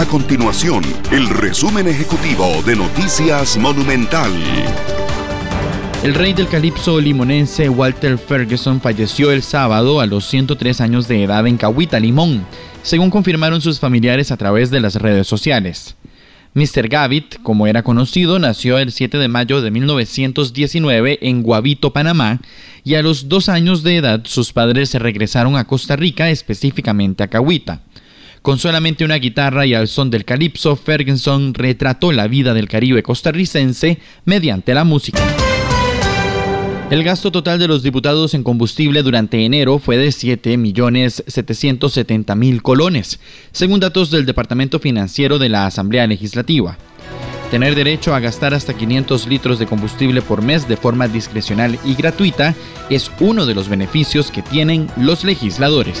A continuación, el resumen ejecutivo de Noticias Monumental. El rey del calipso limonense Walter Ferguson falleció el sábado a los 103 años de edad en Cahuita, Limón, según confirmaron sus familiares a través de las redes sociales. Mr. Gavit, como era conocido, nació el 7 de mayo de 1919 en Guavito, Panamá, y a los dos años de edad sus padres se regresaron a Costa Rica, específicamente a Cahuita. Con solamente una guitarra y al son del calipso, Ferguson retrató la vida del Caribe costarricense mediante la música. El gasto total de los diputados en combustible durante enero fue de 7.770.000 colones, según datos del Departamento Financiero de la Asamblea Legislativa. Tener derecho a gastar hasta 500 litros de combustible por mes de forma discrecional y gratuita es uno de los beneficios que tienen los legisladores.